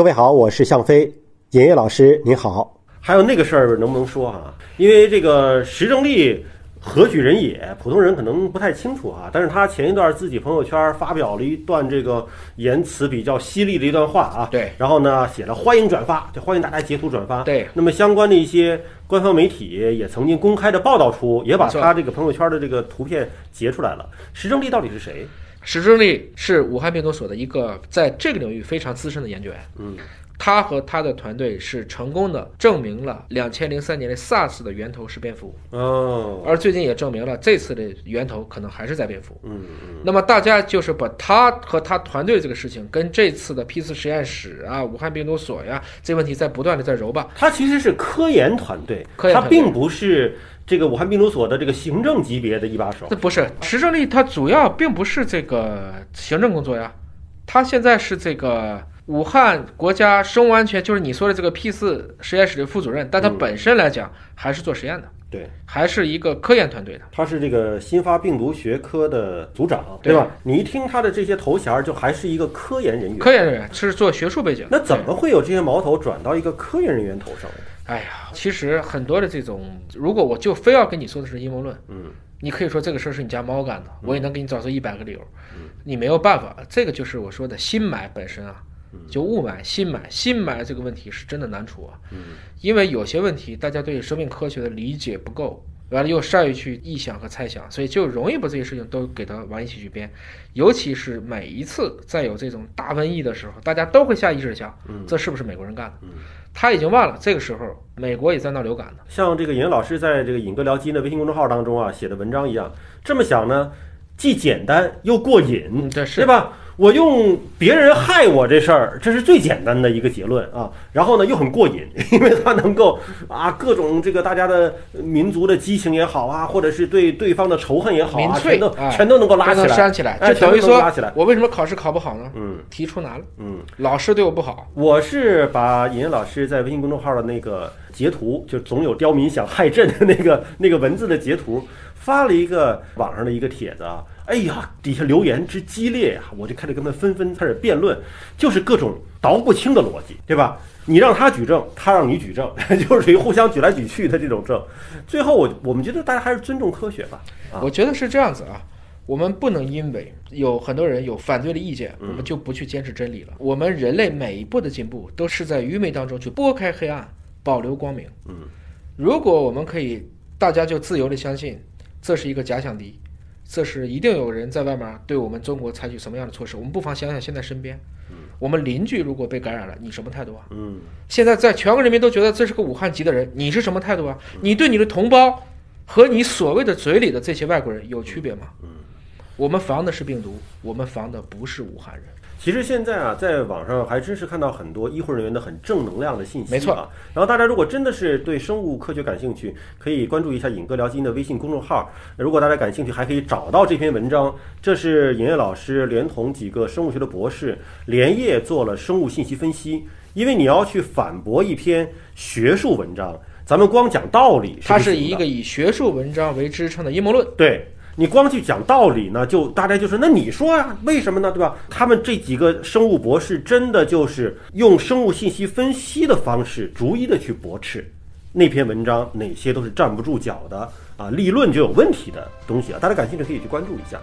各位好，我是向飞，尹烨老师您好。还有那个事儿能不能说啊？因为这个石正丽何许人也，普通人可能不太清楚啊。但是他前一段自己朋友圈发表了一段这个言辞比较犀利的一段话啊。对。然后呢，写了欢迎转发，就欢迎大家截图转发。对。那么相关的一些官方媒体也曾经公开的报道出，也把他这个朋友圈的这个图片截出来了。石正丽到底是谁？史正丽是武汉病毒所的一个在这个领域非常资深的研究员。嗯，他和他的团队是成功的证明了两千零三年的 SARS 的源头是蝙蝠。哦，而最近也证明了这次的源头可能还是在蝙蝠。嗯嗯。那么大家就是把他和他团队这个事情跟这次的 P 四实验室啊、武汉病毒所呀这问题在不断的在揉吧。他其实是科研团队，他并不是。这个武汉病毒所的这个行政级别的一把手，这不是石正丽，他主要并不是这个行政工作呀，他现在是这个武汉国家生物安全，就是你说的这个 P 四实验室的副主任，但他本身来讲还是做实验的，对，还是一个科研团队的。他是这个新发病毒学科的组长，对吧？你一听他的这些头衔，就还是一个科研人员，科研人员是做学术背景。那怎么会有这些矛头转到一个科研人员头上？哎呀，其实很多的这种，如果我就非要跟你说的是阴谋论，嗯，你可以说这个事儿是你家猫干的，我也能给你找出一百个理由，你没有办法，这个就是我说的新买本身啊，就雾霾新霾新霾这个问题是真的难处啊，嗯，因为有些问题大家对生命科学的理解不够，完了又善于去臆想和猜想，所以就容易把这些事情都给它往一起去编，尤其是每一次再有这种大瘟疫的时候，大家都会下意识想，这是不是美国人干的？他已经忘了，这个时候美国也在闹流感呢。像这个尹老师在这个“尹哥聊基因”的微信公众号当中啊写的文章一样，这么想呢，既简单又过瘾，对对吧？我用别人害我这事儿，这是最简单的一个结论啊。然后呢，又很过瘾，因为它能够啊，各种这个大家的民族的激情也好啊，或者是对对方的仇恨也好啊，全都全都能够拉起来，煽起来，这等于说，我为什么考试考不好呢？嗯，题出难了，嗯，老师对我不好。我是把尹老师在微信公众号的那个截图，就总有刁民想害朕的那个那个文字的截图，发了一个网上的一个帖子啊。哎呀，底下留言之激烈呀，我就开始跟他纷纷开始辩论，就是各种倒不清的逻辑，对吧？你让他举证，他让你举证，就是属于互相举来举去的这种证。最后，我我们觉得大家还是尊重科学吧。我觉得是这样子啊，我们不能因为有很多人有反对的意见，我们就不去坚持真理了。我们人类每一步的进步，都是在愚昧当中去拨开黑暗，保留光明。嗯，如果我们可以，大家就自由的相信这是一个假想敌。这是一定有人在外面对我们中国采取什么样的措施？我们不妨想想现在身边，我们邻居如果被感染了，你什么态度啊？嗯，现在在全国人民都觉得这是个武汉籍的人，你是什么态度啊？你对你的同胞和你所谓的嘴里的这些外国人有区别吗？嗯，我们防的是病毒，我们防的不是武汉人。其实现在啊，在网上还真是看到很多医护人员的很正能量的信息，没错啊。然后大家如果真的是对生物科学感兴趣，可以关注一下“尹哥聊基因”的微信公众号。如果大家感兴趣，还可以找到这篇文章。这是尹烨老师连同几个生物学的博士连夜做了生物信息分析。因为你要去反驳一篇学术文章，咱们光讲道理，它是一个以学术文章为支撑的阴谋论。对。你光去讲道理呢，就大家就是，那你说啊，为什么呢？对吧？他们这几个生物博士真的就是用生物信息分析的方式，逐一的去驳斥那篇文章哪些都是站不住脚的啊，立论就有问题的东西啊。大家感兴趣可以去关注一下。